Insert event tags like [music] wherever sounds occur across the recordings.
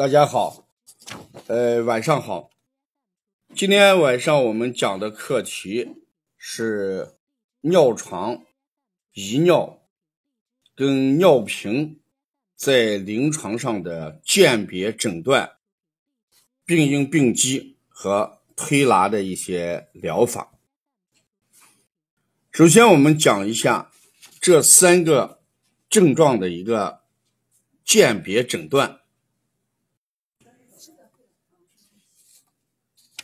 大家好，呃，晚上好。今天晚上我们讲的课题是尿床、遗尿跟尿频在临床上的鉴别诊断、病因病机和推拿的一些疗法。首先，我们讲一下这三个症状的一个鉴别诊断。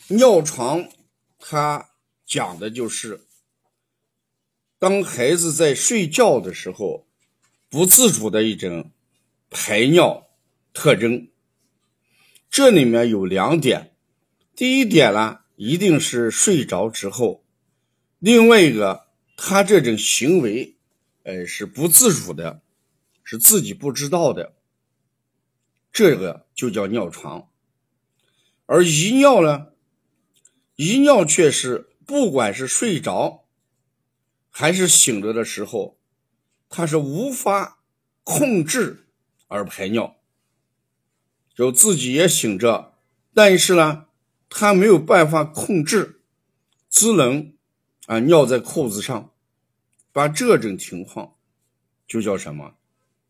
尿床，它讲的就是当孩子在睡觉的时候，不自主的一种排尿特征。这里面有两点，第一点呢，一定是睡着之后；另外一个，他这种行为，呃，是不自主的，是自己不知道的，这个就叫尿床。而遗尿呢？遗尿却是不管是睡着还是醒着的时候，他是无法控制而排尿，就自己也醒着，但是呢，他没有办法控制，只能啊尿在裤子上，把这种情况就叫什么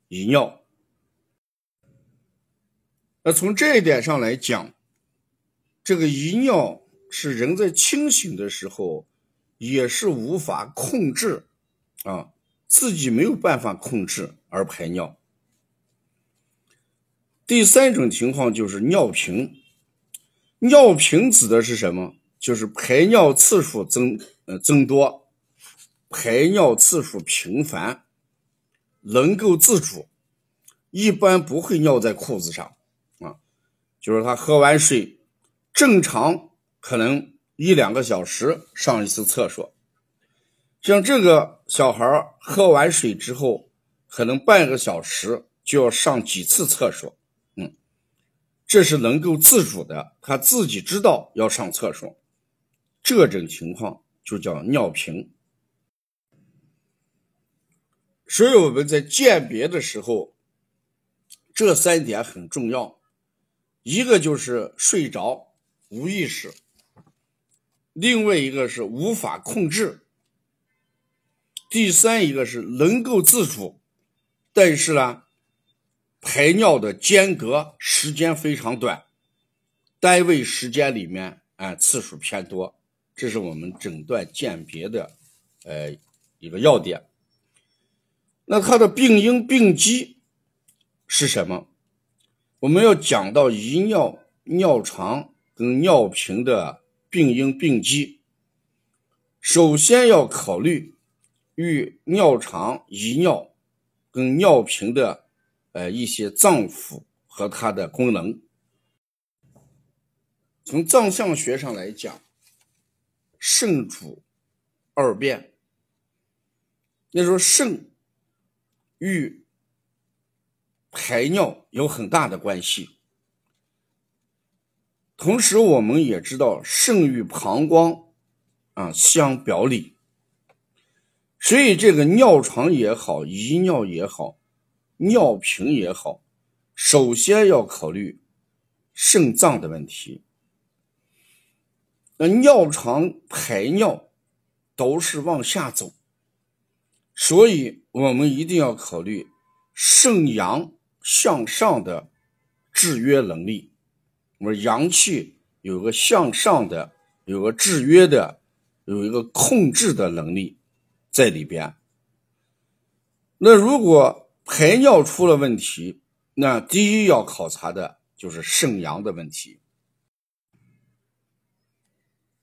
遗尿。那从这一点上来讲，这个遗尿。是人在清醒的时候，也是无法控制，啊，自己没有办法控制而排尿。第三种情况就是尿频，尿频指的是什么？就是排尿次数增呃增多，排尿次数频繁，能够自主，一般不会尿在裤子上，啊，就是他喝完水正常。可能一两个小时上一次厕所，像这个小孩喝完水之后，可能半个小时就要上几次厕所，嗯，这是能够自主的，他自己知道要上厕所，这种情况就叫尿频。所以我们在鉴别的时候，这三点很重要，一个就是睡着无意识。另外一个是无法控制，第三一个是能够自主，但是呢，排尿的间隔时间非常短，单位时间里面啊次数偏多，这是我们诊断鉴别的呃一个要点。那它的病因病机是什么？我们要讲到遗尿、尿床跟尿频的。病因病机，首先要考虑与尿肠、遗尿跟尿频的呃一些脏腑和它的功能。从脏象学上来讲，肾主二便，那说肾与排尿有很大的关系。同时，我们也知道肾与膀胱啊相表里，所以这个尿床也好，遗尿也好，尿频也好，首先要考虑肾脏的问题。那尿床排尿都是往下走，所以我们一定要考虑肾阳向上的制约能力。我们阳气有个向上的，有个制约的，有一个控制的能力在里边。那如果排尿出了问题，那第一要考察的就是肾阳的问题。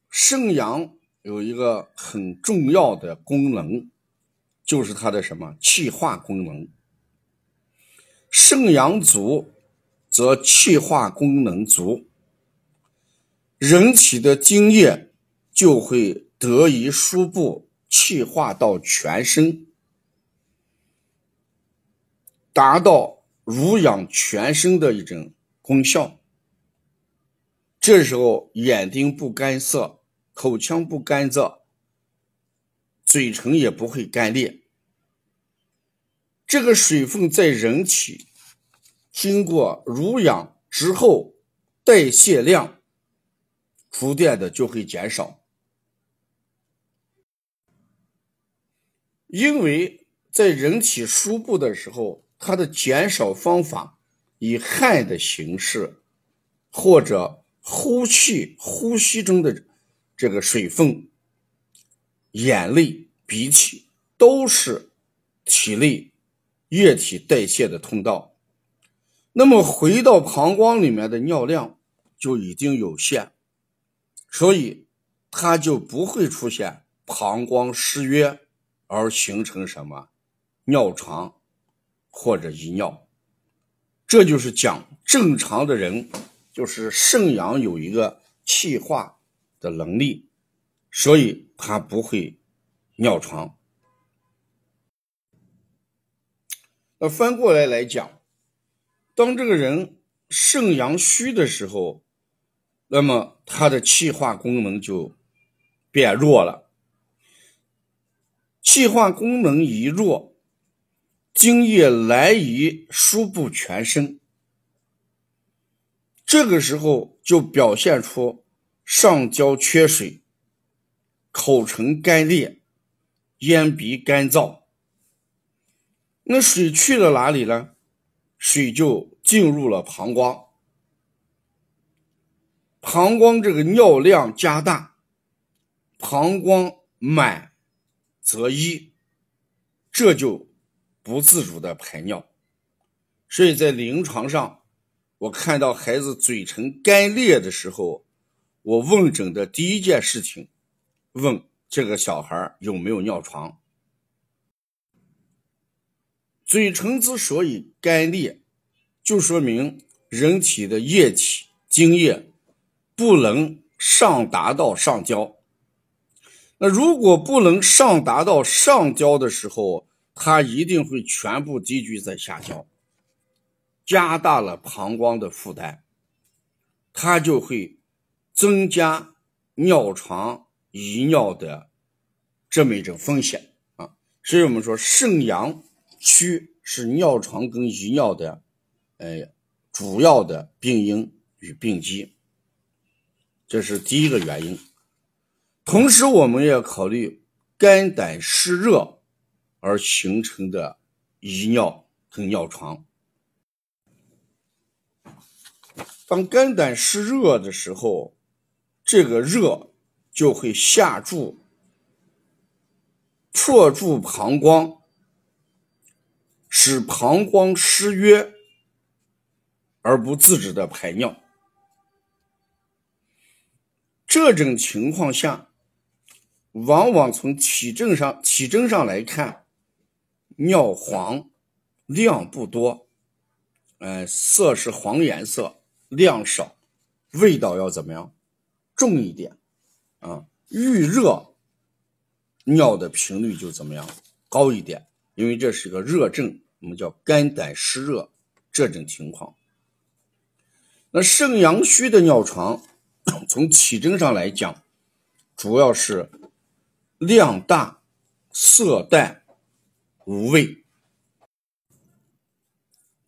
肾阳有一个很重要的功能，就是它的什么气化功能。肾阳足。则气化功能足，人体的精液就会得以输布气化到全身，达到濡养全身的一种功效。这时候眼睛不干涩，口腔不干燥，嘴唇也不会干裂。这个水分在人体。经过濡养之后，代谢量逐渐的就会减少，因为在人体输布的时候，它的减少方法以汗的形式，或者呼气、呼吸中的这个水分、眼泪、鼻涕，都是体内液体代谢的通道。那么回到膀胱里面的尿量就已经有限，所以它就不会出现膀胱失约而形成什么尿床或者遗尿。这就是讲正常的人，就是肾阳有一个气化的能力，所以它不会尿床。那翻过来来讲。当这个人肾阳虚的时候，那么他的气化功能就变弱了。气化功能一弱，精液难以输布全身。这个时候就表现出上焦缺水、口唇干裂、咽鼻干燥。那水去了哪里呢？水就进入了膀胱，膀胱这个尿量加大，膀胱满则溢，这就不自主的排尿。所以在临床上，我看到孩子嘴唇干裂的时候，我问诊的第一件事情，问这个小孩有没有尿床。嘴唇之所以干裂，就说明人体的液体精液不能上达到上焦。那如果不能上达到上焦的时候，它一定会全部积聚在下焦，加大了膀胱的负担，它就会增加尿床遗尿的这么一种风险啊。所以我们说肾阳。虚是尿床跟遗尿的，呃，主要的病因与病机，这是第一个原因。同时，我们要考虑肝胆湿热而形成的遗尿跟尿床。当肝胆湿热的时候，这个热就会下注，破住膀胱。使膀胱失约而不自主的排尿，这种情况下，往往从体征上体征上来看，尿黄，量不多，呃，色是黄颜色，量少，味道要怎么样？重一点，啊，遇热，尿的频率就怎么样？高一点，因为这是个热症。我们叫肝胆湿热这种情况，那肾阳虚的尿床，从体征上来讲，主要是量大、色淡、无味，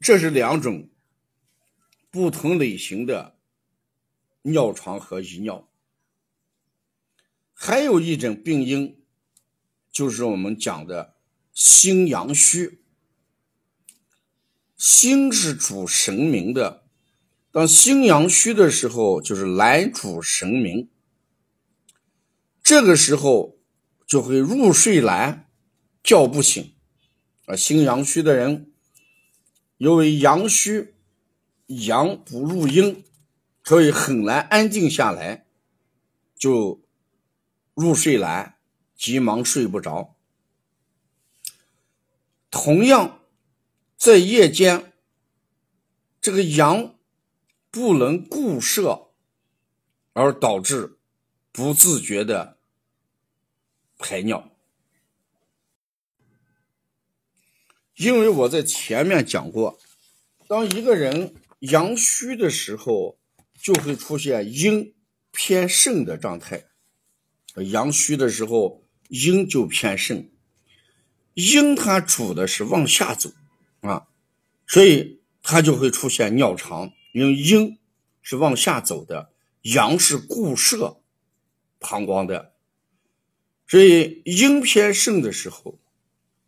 这是两种不同类型的尿床和遗尿。还有一种病因，就是我们讲的心阳虚。心是主神明的，当心阳虚的时候，就是来主神明。这个时候就会入睡难，叫不醒。啊，心阳虚的人，因为阳虚，阳不入阴，所以很难安静下来，就入睡难，急忙睡不着。同样。在夜间，这个阳不能固摄，而导致不自觉的排尿。因为我在前面讲过，当一个人阳虚的时候，就会出现阴偏盛的状态。阳虚的时候，阴就偏盛，阴它主的是往下走。啊，所以它就会出现尿长，因为阴是往下走的，阳是固摄膀胱的，所以阴偏盛的时候，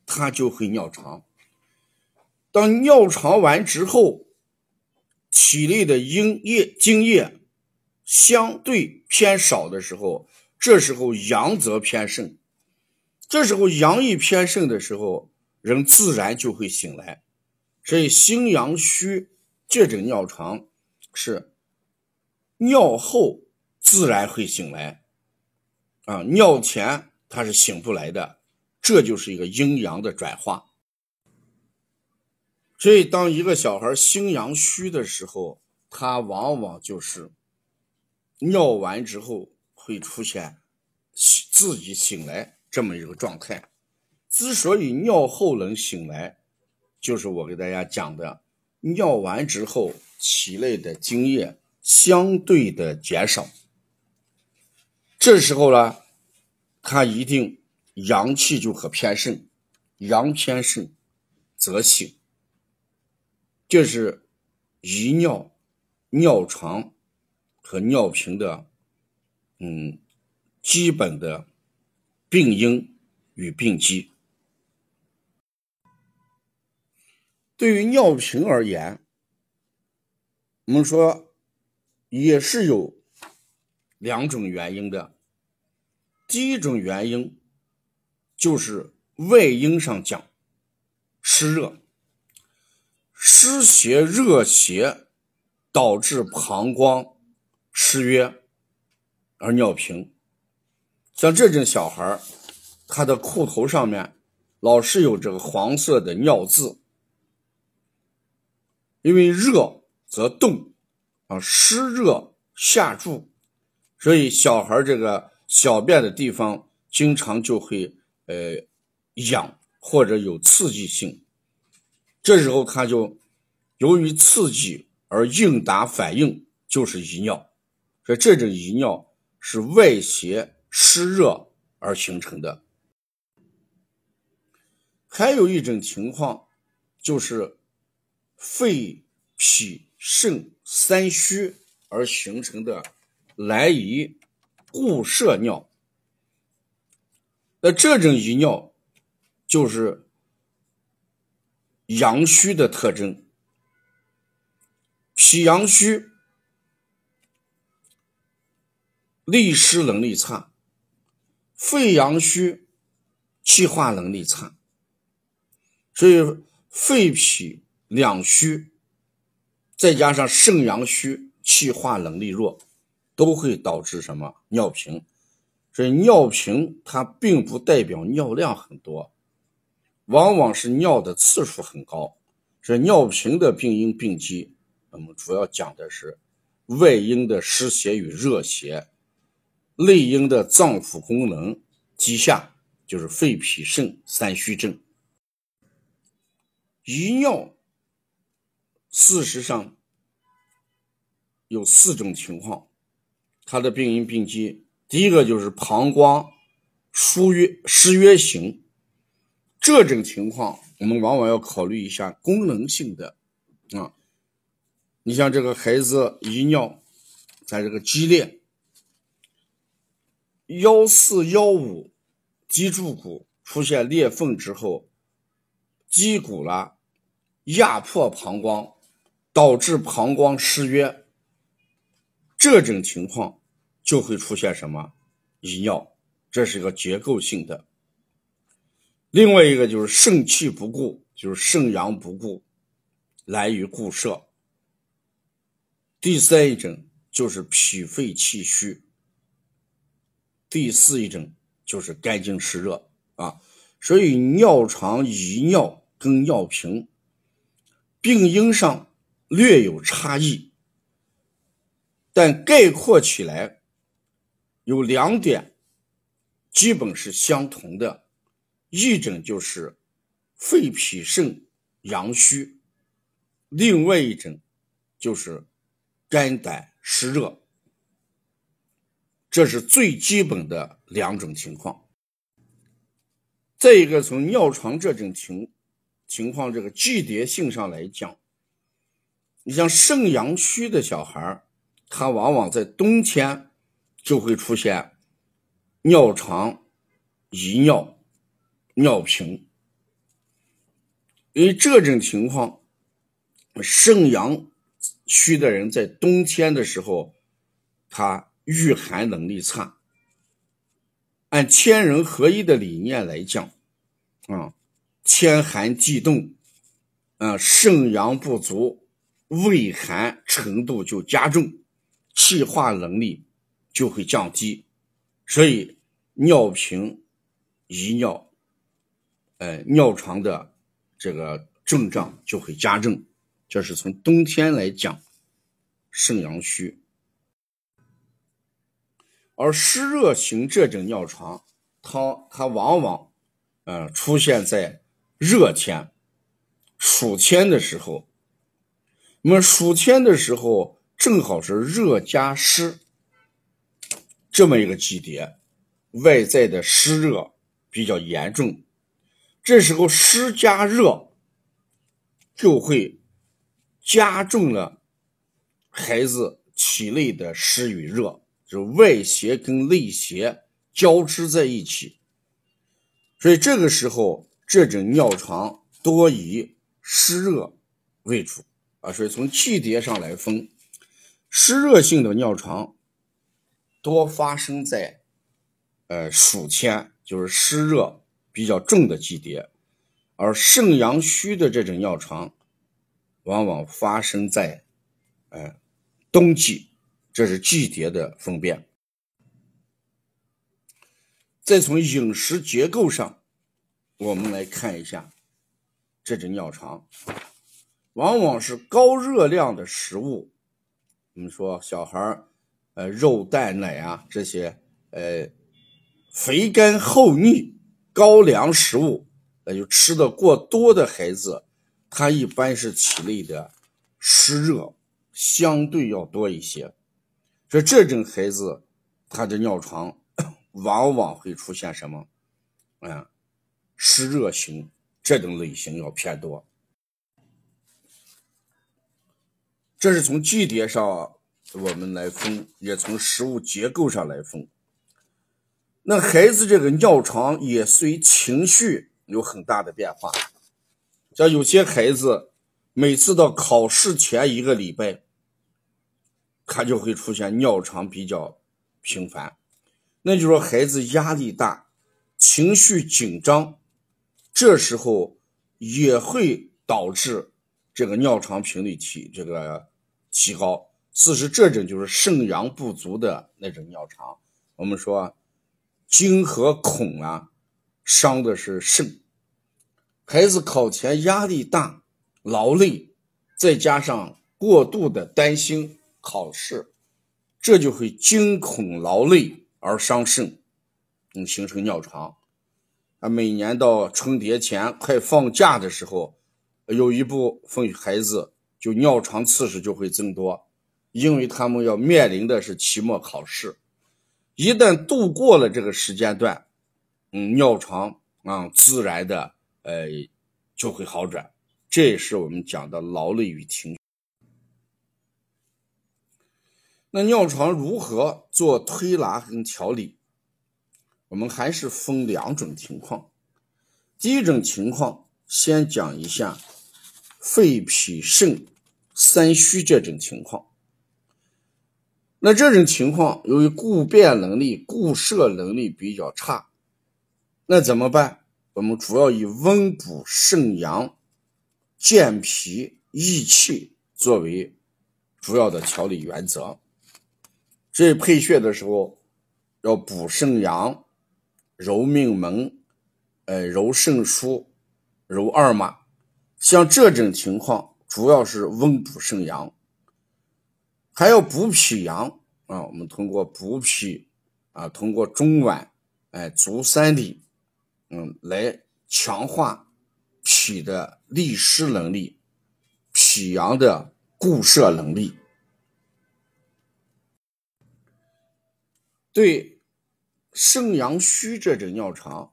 它就会尿长。当尿长完之后，体内的阴液精液相对偏少的时候，这时候阳则偏盛。这时候阳一偏盛的时候，人自然就会醒来。所以心阳虚，这种尿床是尿后自然会醒来，啊，尿前他是醒不来的。这就是一个阴阳的转化。所以，当一个小孩心阳虚的时候，他往往就是尿完之后会出现自己醒来这么一个状态。之所以尿后能醒来，就是我给大家讲的，尿完之后体内的精液相对的减少，这时候呢，他一定阳气就可偏盛，阳偏盛则醒。这是遗尿、尿床和尿频的，嗯，基本的病因与病机。对于尿频而言，我们说也是有两种原因的。第一种原因就是外因上讲，湿热。湿邪热邪导致膀胱湿约而尿频，像这种小孩他的裤头上面老是有这个黄色的尿渍，因为热则动啊，湿热下注，所以小孩这个小便的地方经常就会呃痒或者有刺激性。这时候他就由于刺激而应答反应，就是遗尿。所以这种遗尿是外邪湿热而形成的。还有一种情况就是肺脾肾三虚而形成的来遗固摄尿。那这种遗尿就是。阳虚的特征，脾阳虚，利湿能力差；肺阳虚，气化能力差。所以肺脾两虚，再加上肾阳虚，气化能力弱，都会导致什么尿频？所以尿频它并不代表尿量很多。往往是尿的次数很高，这尿频的病因病机，那么主要讲的是外因的湿邪与热邪，内因的脏腑功能低下，就是肺脾肾三虚症。遗尿事实上有四种情况，它的病因病机，第一个就是膀胱疏约失约型。这种情况，我们往往要考虑一下功能性的啊。你像这个孩子遗尿，在这个肌裂、幺四幺五脊柱骨出现裂缝之后，肌骨了压迫膀胱，导致膀胱失约，这种情况就会出现什么遗尿，这是一个结构性的。另外一个就是肾气不固，就是肾阳不固，来于固摄。第三一种就是脾肺气虚。第四一种就是肝经湿热啊。所以尿长、遗尿跟尿频病因上略有差异，但概括起来有两点基本是相同的。一种就是肺脾肾阳虚，另外一种就是肝胆湿热，这是最基本的两种情况。再一个，从尿床这种情情况这个季节性上来讲，你像肾阳虚的小孩他往往在冬天就会出现尿长、遗尿、尿频，因为这种情况，肾阳虚的人在冬天的时候，他御寒能力差。按天人合一的理念来讲，啊，天寒地冻，啊，肾阳不足。胃寒程度就加重，气化能力就会降低，所以尿频、遗尿、呃尿床的这个症状就会加重。这是从冬天来讲，肾阳虚，而湿热型这种尿床，它它往往呃出现在热天、暑天的时候。我们暑天的时候，正好是热加湿这么一个季节，外在的湿热比较严重，这时候湿加热就会加重了孩子体内的湿与热，就外邪跟内邪交织在一起，所以这个时候这种尿床多以湿热为主。啊，所以从季节上来分，湿热性的尿床多发生在呃暑天，就是湿热比较重的季节；而肾阳虚的这种尿床，往往发生在呃冬季，这是季节的分辨。再从饮食结构上，我们来看一下这种尿床。往往是高热量的食物，我们说小孩，呃，肉蛋奶啊这些，呃，肥甘厚腻、高粱食物，那就吃的过多的孩子，他一般是体内的湿热相对要多一些，所以这种孩子，他的尿床 [coughs] 往往会出现什么？嗯，湿热型这种类型要偏多。这是从季节上我们来分，也从食物结构上来分。那孩子这个尿床也随情绪有很大的变化，像有些孩子每次到考试前一个礼拜，他就会出现尿床比较频繁，那就说孩子压力大，情绪紧张，这时候也会导致。这个尿床频率提这个提高，其实这种就是肾阳不足的那种尿床。我们说，惊和恐啊，伤的是肾。孩子考前压力大、劳累，再加上过度的担心考试，这就会惊恐劳累而伤肾，嗯，形成尿床。啊，每年到春节前快放假的时候。有一部分孩子就尿床次数就会增多，因为他们要面临的是期末考试，一旦度过了这个时间段，嗯，尿床啊自然的呃就会好转。这也是我们讲的劳累与情绪。那尿床如何做推拿跟调理？我们还是分两种情况。第一种情况，先讲一下。肺脾肾三虚这种情况，那这种情况由于固变能力、固摄能力比较差，那怎么办？我们主要以温补肾阳、健脾益气作为主要的调理原则。所以配穴的时候要补肾阳、揉命门、呃揉肾腧、揉二马。像这种情况，主要是温补肾阳，还要补脾阳啊。我们通过补脾啊，通过中脘、哎足三里，嗯，来强化脾的利湿能力，脾阳的固摄能力。对肾阳虚这种尿床，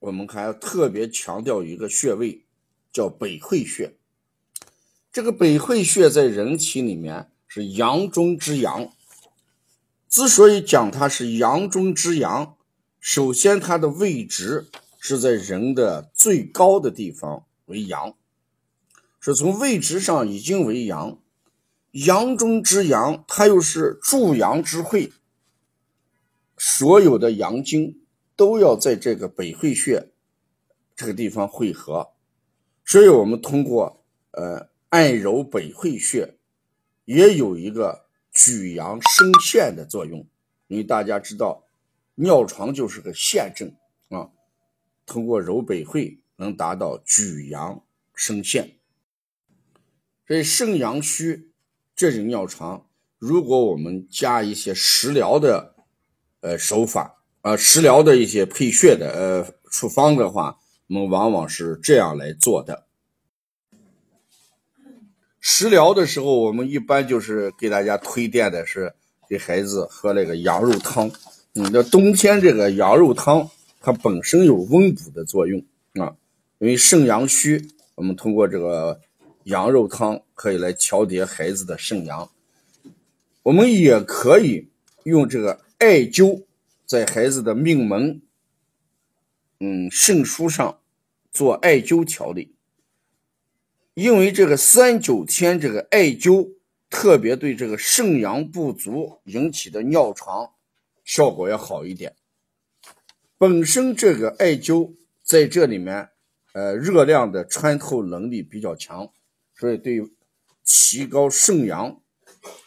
我们还要特别强调一个穴位。叫北会穴，这个百会穴在人体里面是阳中之阳。之所以讲它是阳中之阳，首先它的位置是在人的最高的地方为阳，是从位置上已经为阳。阳中之阳，它又是助阳之会，所有的阳经都要在这个百会穴这个地方汇合，所以我们通过呃按揉百会穴，也有一个举阳升陷的作用。因为大家知道，尿床就是个陷症啊，通过揉百会能达到举阳升陷。所以肾阳虚。这种尿床，如果我们加一些食疗的呃手法啊，食疗的一些配穴的呃处方的话，我们往往是这样来做的。食疗的时候，我们一般就是给大家推荐的是给孩子喝那个羊肉汤。嗯，那冬天这个羊肉汤，它本身有温补的作用啊，因为肾阳虚，我们通过这个。羊肉汤可以来调节孩子的肾阳，我们也可以用这个艾灸，在孩子的命门、嗯肾腧上做艾灸调理。因为这个三九天这个艾灸特别对这个肾阳不足引起的尿床效果要好一点。本身这个艾灸在这里面，呃，热量的穿透能力比较强。所以，对提高肾阳，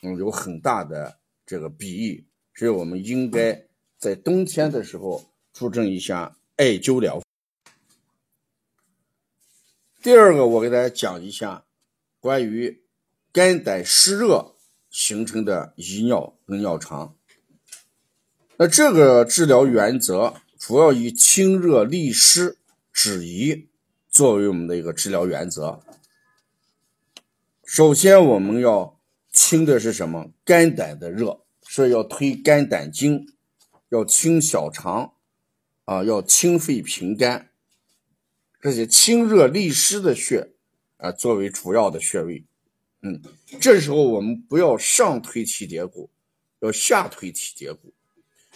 嗯，有很大的这个裨益。所以，我们应该在冬天的时候注重一下艾灸疗。第二个，我给大家讲一下关于肝胆湿热形成的遗尿跟尿床。那这个治疗原则主要以清热利湿止遗作为我们的一个治疗原则。首先，我们要清的是什么？肝胆的热，所以要推肝胆经，要清小肠，啊，要清肺平肝，这些清热利湿的穴，啊，作为主要的穴位。嗯，这时候我们不要上推脐蝶骨，要下推脐蝶骨，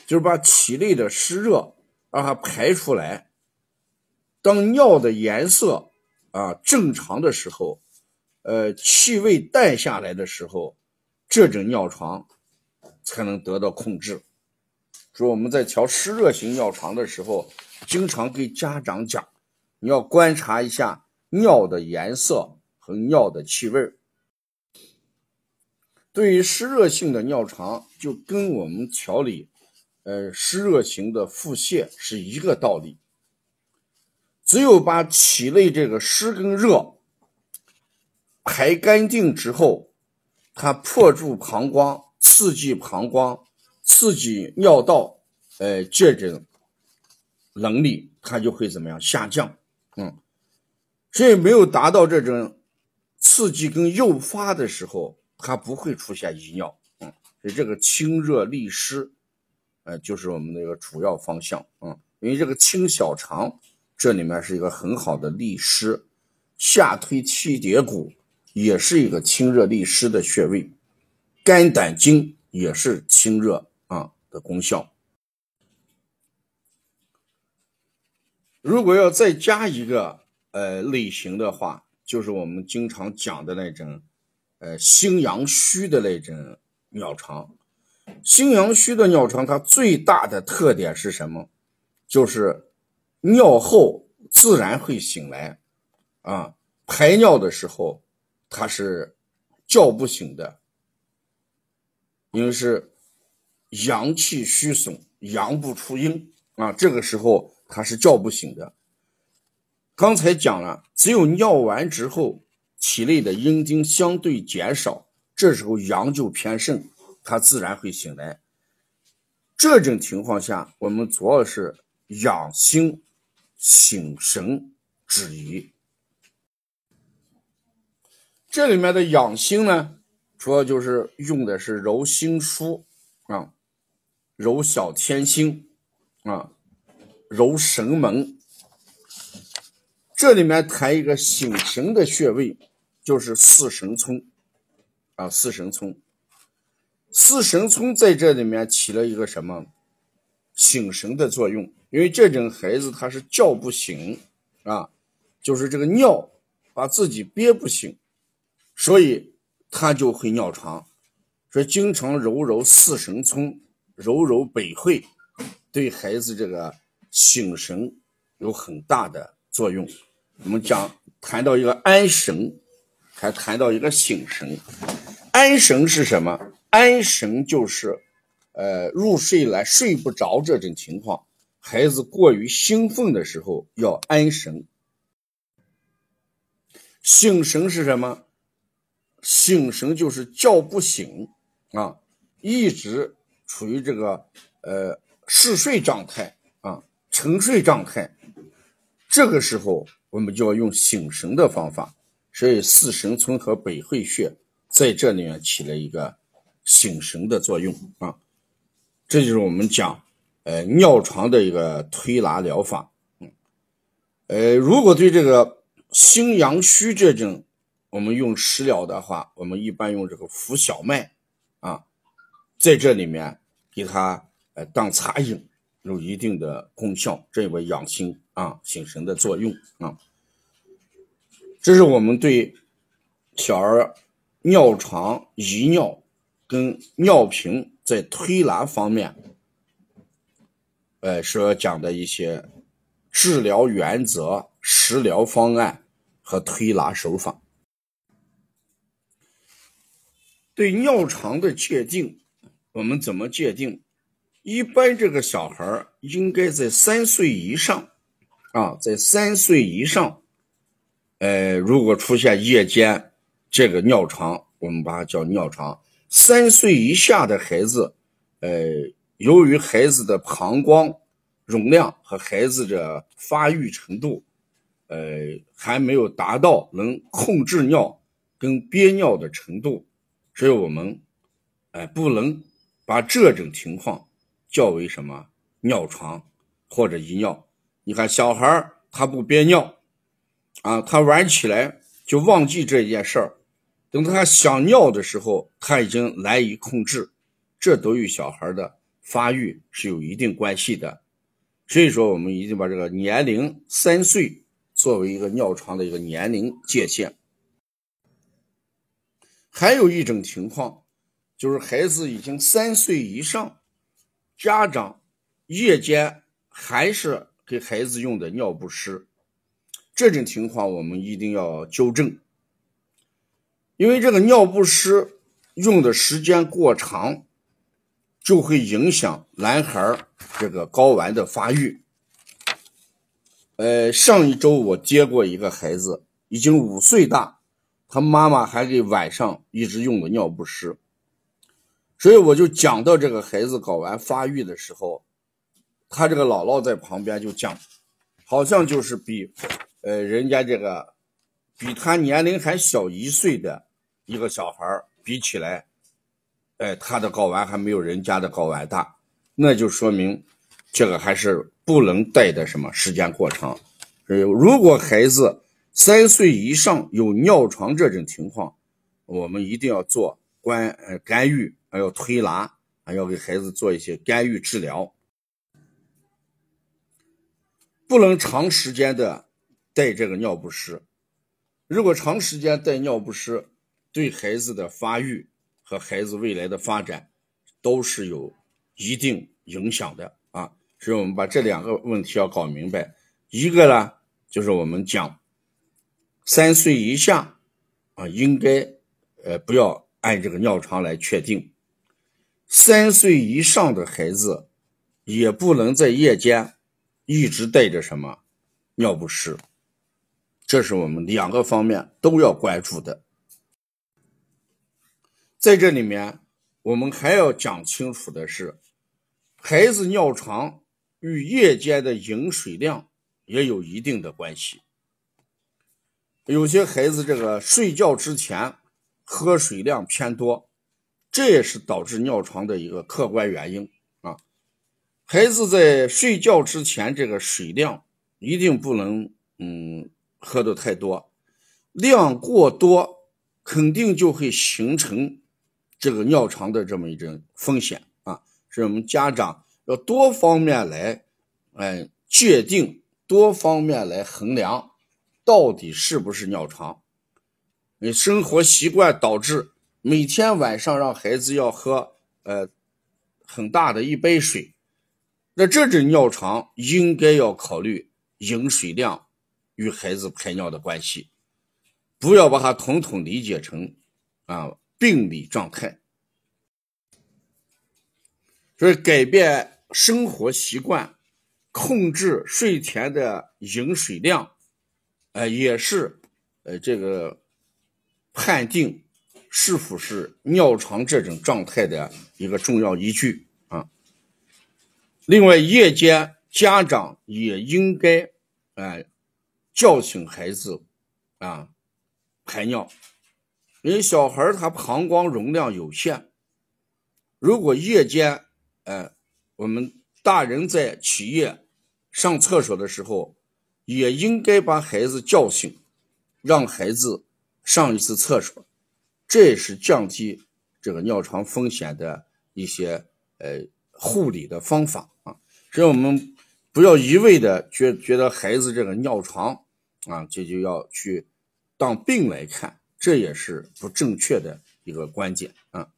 就是把体内的湿热让它排出来。当尿的颜色啊正常的时候。呃，气味淡下来的时候，这种尿床才能得到控制。说我们在调湿热型尿床的时候，经常给家长讲，你要观察一下尿的颜色和尿的气味。对于湿热性的尿床，就跟我们调理呃湿热型的腹泻是一个道理。只有把体内这个湿跟热。排干净之后，它破住膀胱，刺激膀胱，刺激尿道，呃，这种能力它就会怎么样下降？嗯，所以没有达到这种刺激跟诱发的时候，它不会出现遗尿。嗯，所以这个清热利湿，呃，就是我们那个主要方向。嗯，因为这个清小肠，这里面是一个很好的利湿，下推气蝶骨。也是一个清热利湿的穴位，肝胆经也是清热啊的功效。如果要再加一个呃类型的话，就是我们经常讲的那种呃心阳虚的那种尿床。心阳虚的尿床，它最大的特点是什么？就是尿后自然会醒来啊，排尿的时候。它是叫不醒的，因为是阳气虚损，阳不出阴啊。这个时候它是叫不醒的。刚才讲了，只有尿完之后，体内的阴精相对减少，这时候阳就偏盛，它自然会醒来。这种情况下，我们主要是养心、醒神、止遗。这里面的养心呢，主要就是用的是揉心腧啊，揉小天心啊，揉神门。这里面谈一个醒神的穴位，就是四神聪啊，四神聪，四神聪在这里面起了一个什么醒神的作用？因为这种孩子他是叫不醒啊，就是这个尿把自己憋不醒，所以他就会尿床。说经常揉揉四神聪，揉揉百会，对孩子这个醒神有很大的作用。我们讲谈到一个安神，还谈到一个醒神。安神是什么？安神就是，呃，入睡来睡不着这种情况，孩子过于兴奋的时候要安神。醒神是什么？醒神就是叫不醒。啊，一直处于这个呃嗜睡状态啊，沉睡状态，这个时候我们就要用醒神的方法，所以四神村和百会穴在这里面起了一个醒神的作用啊，这就是我们讲呃尿床的一个推拿疗法。嗯，呃，如果对这个心阳虚这种，我们用食疗的话，我们一般用这个浮小麦。啊，在这里面给他呃当茶饮，有一定的功效，这有养心啊、醒神的作用啊。这是我们对小儿尿床、遗尿跟尿频在推拿方面，呃所讲的一些治疗原则、食疗方案和推拿手法。对尿床的界定，我们怎么界定？一般这个小孩应该在三岁以上，啊，在三岁以上，呃，如果出现夜间这个尿床，我们把它叫尿床。三岁以下的孩子，呃，由于孩子的膀胱容量和孩子的发育程度，呃，还没有达到能控制尿跟憋尿的程度。所以我们，哎，不能把这种情况叫为什么尿床或者遗尿。你看小孩他不憋尿，啊，他玩起来就忘记这件事儿，等他想尿的时候，他已经难以控制，这都与小孩的发育是有一定关系的。所以说，我们一定把这个年龄三岁作为一个尿床的一个年龄界限。还有一种情况，就是孩子已经三岁以上，家长夜间还是给孩子用的尿不湿，这种情况我们一定要纠正，因为这个尿不湿用的时间过长，就会影响男孩这个睾丸的发育。呃，上一周我接过一个孩子，已经五岁大。他妈妈还给晚上一直用的尿不湿，所以我就讲到这个孩子睾丸发育的时候，他这个姥姥在旁边就讲，好像就是比，呃，人家这个比他年龄还小一岁的一个小孩比起来，哎，他的睾丸还没有人家的睾丸大，那就说明这个还是不能带的什么时间过长，所以如果孩子。三岁以上有尿床这种情况，我们一定要做关呃干预，还要推拿，还要给孩子做一些干预治疗，不能长时间的带这个尿不湿。如果长时间带尿不湿，对孩子的发育和孩子未来的发展都是有一定影响的啊。所以我们把这两个问题要搞明白。一个呢，就是我们讲。三岁以下啊，应该呃不要按这个尿床来确定。三岁以上的孩子也不能在夜间一直带着什么尿不湿，这是我们两个方面都要关注的。在这里面，我们还要讲清楚的是，孩子尿床与夜间的饮水量也有一定的关系。有些孩子这个睡觉之前喝水量偏多，这也是导致尿床的一个客观原因啊。孩子在睡觉之前这个水量一定不能嗯喝的太多，量过多，肯定就会形成这个尿床的这么一种风险啊。所以我们家长要多方面来，哎，界定，多方面来衡量，到底是不是尿床。你生活习惯导致每天晚上让孩子要喝呃很大的一杯水，那这种尿床应该要考虑饮水量与孩子排尿的关系，不要把它统统理解成啊病理状态。所以改变生活习惯，控制睡前的饮水量，呃也是呃这个。判定是否是尿床这种状态的一个重要依据啊。另外，夜间家长也应该哎叫醒孩子啊排尿，因为小孩他膀胱容量有限，如果夜间哎我们大人在起夜上厕所的时候，也应该把孩子叫醒，让孩子。上一次厕所，这也是降低这个尿床风险的一些呃护理的方法啊。所以我们不要一味的觉觉得孩子这个尿床啊，这就要去当病来看，这也是不正确的一个观点啊。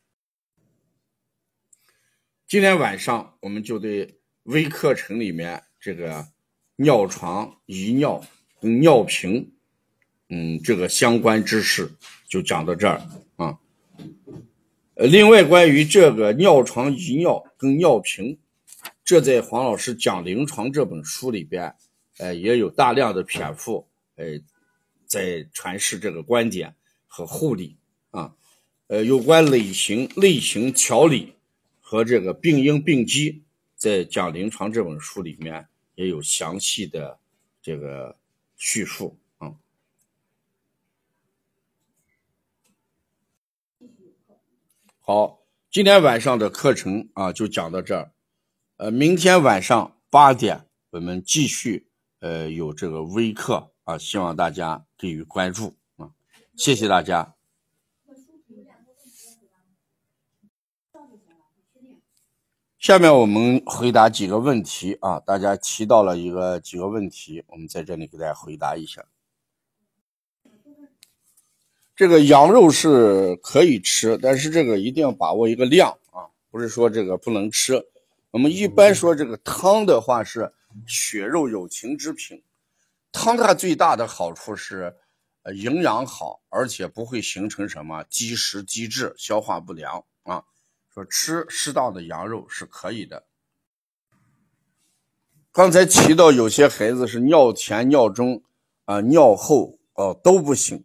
今天晚上我们就对微课程里面这个尿床、遗尿、尿频。嗯，这个相关知识就讲到这儿啊。呃，另外关于这个尿床遗尿跟尿频，这在黄老师讲临床这本书里边，呃，也有大量的篇幅，呃，在传示这个观点和护理啊。呃，有关类型、类型调理和这个病因病机，在讲临床这本书里面也有详细的这个叙述。好，今天晚上的课程啊，就讲到这儿。呃，明天晚上八点，我们继续呃有这个微课啊，希望大家给予关注啊，谢谢大家。下面我们回答几个问题啊，大家提到了一个几个问题，我们在这里给大家回答一下。这个羊肉是可以吃，但是这个一定要把握一个量啊，不是说这个不能吃。我们一般说这个汤的话是血肉有情之品，汤它最大的好处是，呃，营养好，而且不会形成什么积食积滞、消化不良啊。说吃适当的羊肉是可以的。刚才提到有些孩子是尿前、尿中啊、尿后哦都不行。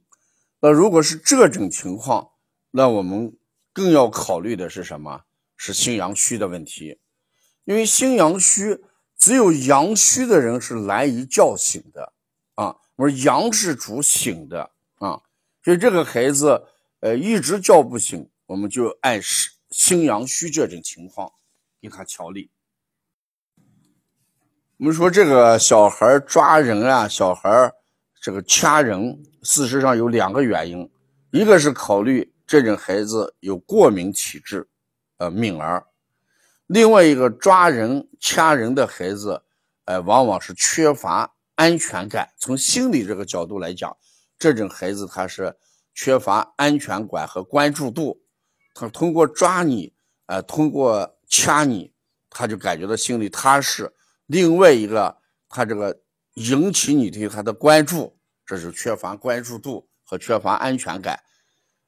那如果是这种情况，那我们更要考虑的是什么？是心阳虚的问题，因为心阳虚，只有阳虚的人是难以叫醒的啊。我说阳是主醒的啊，所以这个孩子呃一直叫不醒，我们就按是心阳虚这种情况给他调理。我们说这个小孩抓人啊，小孩这个掐人。事实上有两个原因，一个是考虑这种孩子有过敏体质，呃，敏儿；另外一个抓人、掐人的孩子，呃，往往是缺乏安全感。从心理这个角度来讲，这种孩子他是缺乏安全感和关注度，他通过抓你，呃，通过掐你，他就感觉到心里踏实。另外一个，他这个引起你对他的关注。这是缺乏关注度和缺乏安全感，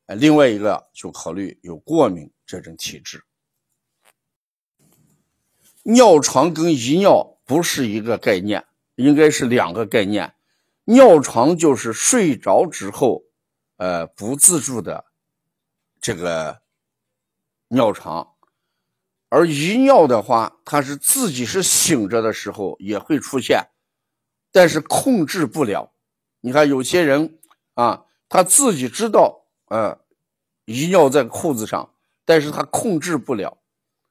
呃，另外一个就考虑有过敏这种体质。尿床跟遗尿不是一个概念，应该是两个概念。尿床就是睡着之后，呃，不自主的这个尿床，而遗尿的话，它是自己是醒着的时候也会出现，但是控制不了。你看有些人啊，他自己知道，呃，遗尿在裤子上，但是他控制不了。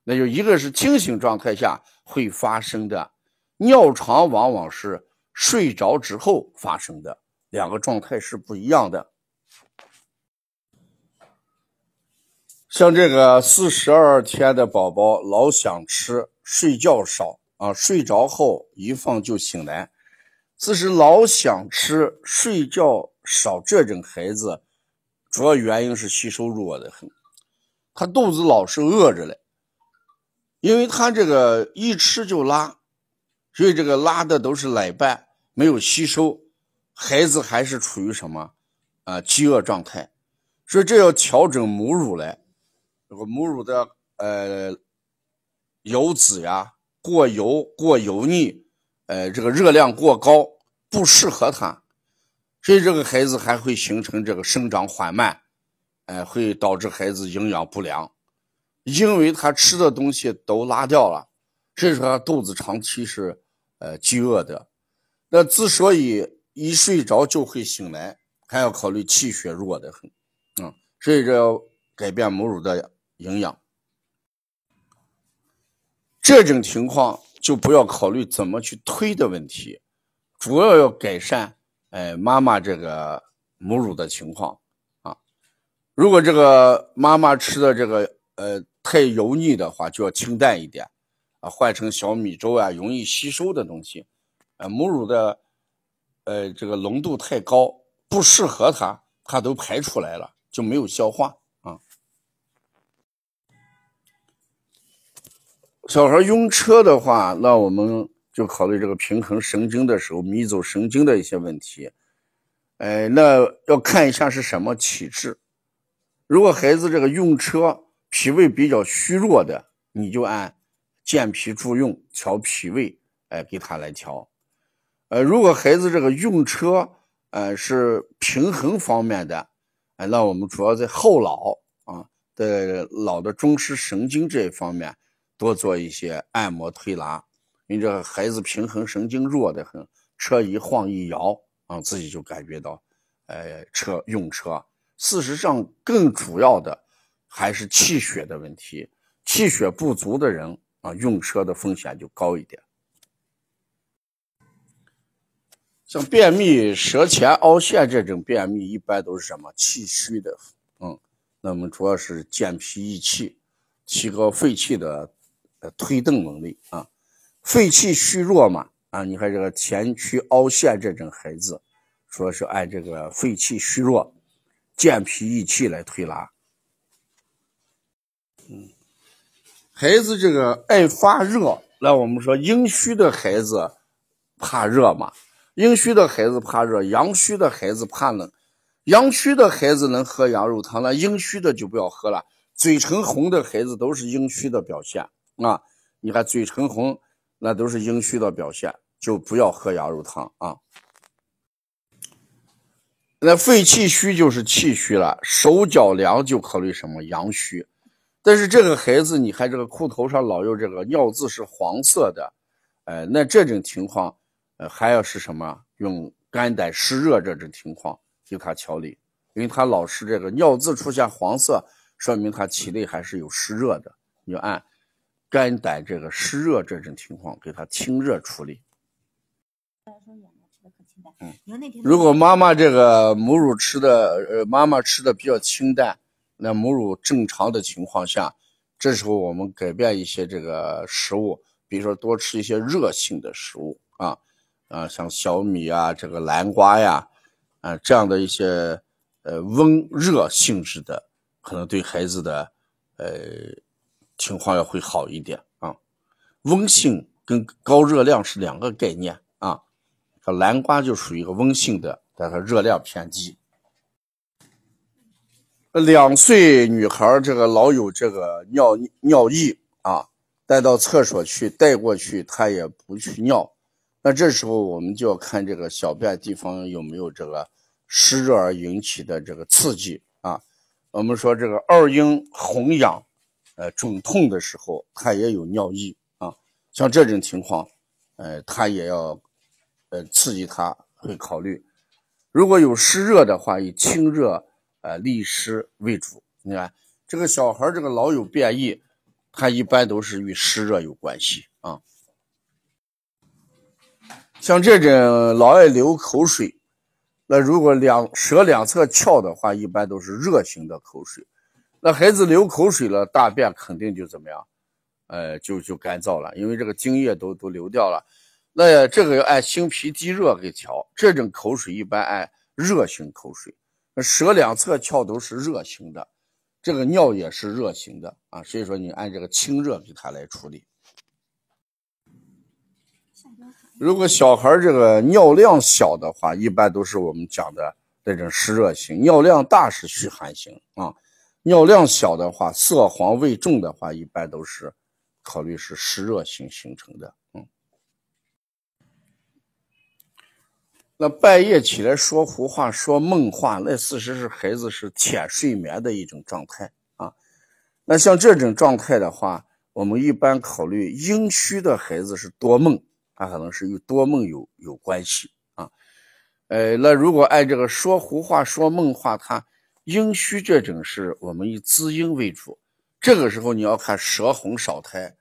那就一个是清醒状态下会发生的尿床，往往是睡着之后发生的两个状态是不一样的。像这个四十二天的宝宝老想吃，睡觉少啊，睡着后一放就醒来。此时老想吃、睡觉少这种孩子，主要原因是吸收弱的很，他肚子老是饿着嘞，因为他这个一吃就拉，所以这个拉的都是奶瓣，没有吸收，孩子还是处于什么啊饥饿状态，所以这要调整母乳来。这个母乳的呃油脂呀过油过油腻，呃这个热量过高不适合他，所以这个孩子还会形成这个生长缓慢，呃会导致孩子营养不良，因为他吃的东西都拉掉了，所以说他肚子长期是呃饥饿的。那之所以一睡着就会醒来，还要考虑气血弱的很，啊，所以这要改变母乳的。营养，这种情况就不要考虑怎么去推的问题，主要要改善哎妈妈这个母乳的情况啊。如果这个妈妈吃的这个呃太油腻的话，就要清淡一点啊，换成小米粥啊，容易吸收的东西。呃，母乳的呃这个浓度太高，不适合它，它都排出来了，就没有消化。小孩晕车的话，那我们就考虑这个平衡神经的时候，迷走神经的一些问题。哎，那要看一下是什么体质。如果孩子这个晕车，脾胃比较虚弱的，你就按健脾助运调脾胃，哎，给他来调。呃，如果孩子这个晕车，呃，是平衡方面的，哎，那我们主要在后脑啊的脑的中枢神经这一方面。多做一些按摩推拿，因为这孩子平衡神经弱的很，车一晃一摇啊，自己就感觉到，呃，车用车。事实上，更主要的还是气血的问题，气血不足的人啊，用车的风险就高一点。像便秘、舌前凹陷这种便秘，一般都是什么气虚的，嗯，那么主要是健脾益气，提高肺气的。呃，推动能力啊，肺气虚弱嘛啊，你看这个前区凹陷这种孩子，说是按这个肺气虚弱、健脾益气来推拿。嗯，孩子这个爱发热，那我们说阴虚的孩子怕热嘛，阴虚的孩子怕热，阳虚的孩子怕冷。阳虚的孩子能喝羊肉汤，那阴虚的就不要喝了。嘴唇红的孩子都是阴虚的表现。啊，你看嘴唇红，那都是阴虚的表现，就不要喝羊肉汤啊。那肺气虚就是气虚了，手脚凉就考虑什么阳虚。但是这个孩子，你看这个裤头上老有这个尿渍是黄色的，呃，那这种情况，呃，还要是什么？用肝胆湿热这种情况给他调理，因为他老是这个尿渍出现黄色，说明他体内还是有湿热的，你就按。肝胆这个湿热这种情况，给他清热处理。嗯，如果妈妈这个母乳吃的，呃，妈妈吃的比较清淡，那母乳正常的情况下，这时候我们改变一些这个食物，比如说多吃一些热性的食物啊，啊，像小米啊，这个南瓜呀，啊，这样的一些呃温热性质的，可能对孩子的呃。情况要会好一点啊，温性跟高热量是两个概念啊。这南瓜就属于一个温性的，但它热量偏低。两岁女孩这个老有这个尿尿意啊，带到厕所去带过去，她也不去尿。那这时候我们就要看这个小便地方有没有这个湿热而引起的这个刺激啊。我们说这个二阴红痒。呃，肿痛的时候，他也有尿意啊，像这种情况，呃，他也要，呃，刺激他会考虑。如果有湿热的话，以清热呃利湿为主。你看这个小孩这个老有便意，他一般都是与湿热有关系啊。像这种老爱流口水，那如果两舌两侧翘的话，一般都是热型的口水。那孩子流口水了，大便肯定就怎么样？呃，就就干燥了，因为这个精液都都流掉了。那这个要按心脾积热给调。这种口水一般按热型口水。舌两侧翘都是热型的，这个尿也是热型的啊。所以说你按这个清热给他来处理。如果小孩这个尿量小的话，一般都是我们讲的那种湿热型；尿量大是虚寒型啊。尿量小的话，色黄味重的话，一般都是考虑是湿热型形成的。嗯，那半夜起来说胡话、说梦话，那事实是孩子是浅睡眠的一种状态啊。那像这种状态的话，我们一般考虑阴虚的孩子是多梦。他可能是与多梦有有关系啊，呃，那如果按这个说胡话、说梦话，他阴虚这种是我们以滋阴为主，这个时候你要看舌红少苔。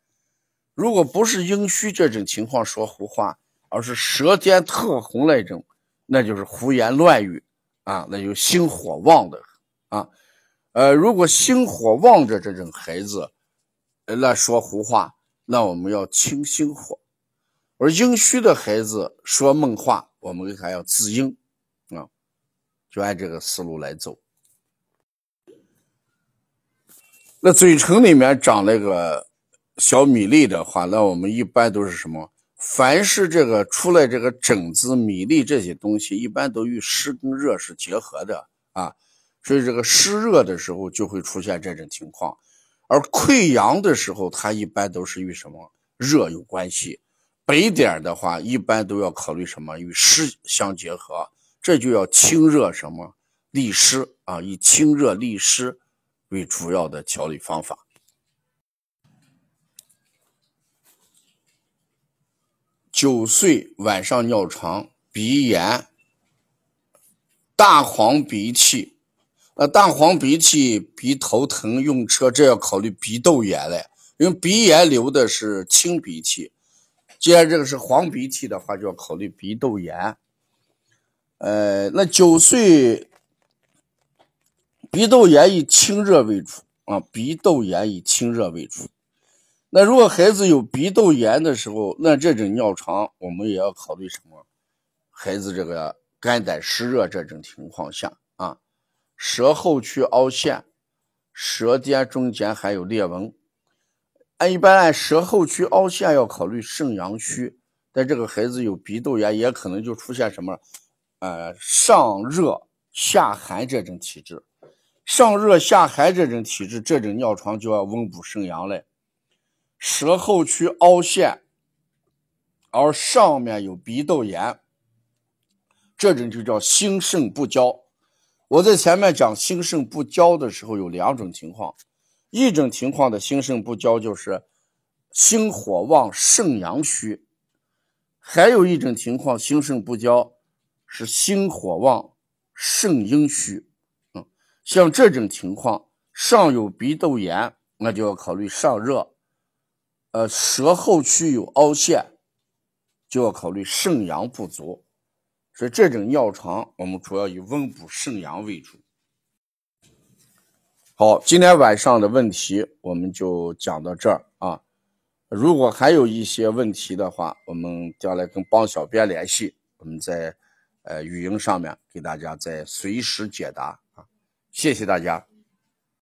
如果不是阴虚这种情况说胡话，而是舌尖特红那种，那就是胡言乱语啊，那就心火旺的啊。呃，如果心火旺着这种孩子，那说胡话，那我们要清心火。而阴虚的孩子说梦话，我们还要滋阴啊，就按这个思路来走。那嘴唇里面长那个小米粒的话，那我们一般都是什么？凡是这个出来这个疹子、米粒这些东西，一般都与湿跟热是结合的啊，所以这个湿热的时候就会出现这种情况，而溃疡的时候，它一般都是与什么热有关系。北点的话，一般都要考虑什么？与湿相结合，这就要清热什么利湿啊，以清热利湿为主要的调理方法。九岁晚上尿床、鼻炎、大黄鼻涕，那大黄鼻涕、鼻头疼、用车，这要考虑鼻窦炎嘞，因为鼻炎流的是清鼻涕。既然这个是黄鼻涕的话，就要考虑鼻窦炎。呃，那九岁鼻窦炎以清热为主啊，鼻窦炎以清热为主。那如果孩子有鼻窦炎的时候，那这种尿床我们也要考虑什么？孩子这个肝胆湿热这种情况下啊，舌后区凹陷，舌尖中间还有裂纹。按一般按舌后区凹陷要考虑肾阳虚，但这个孩子有鼻窦炎，也可能就出现什么，呃，上热下寒这种体质。上热下寒这种体质，这种尿床就要温补肾阳嘞。舌后区凹陷，而上面有鼻窦炎，这种就叫心肾不交。我在前面讲心肾不交的时候，有两种情况。一种情况的心肾不交，就是心火旺、肾阳虚；还有一种情况，心肾不交是心火旺、肾阴虚。像这种情况，上有鼻窦炎，那就要考虑上热；呃，舌后区有凹陷，就要考虑肾阳不足。所以这种尿床，我们主要以温补肾阳为主。好，今天晚上的问题我们就讲到这儿啊。如果还有一些问题的话，我们将来跟帮小编联系，我们在呃语音上面给大家再随时解答。谢谢大家。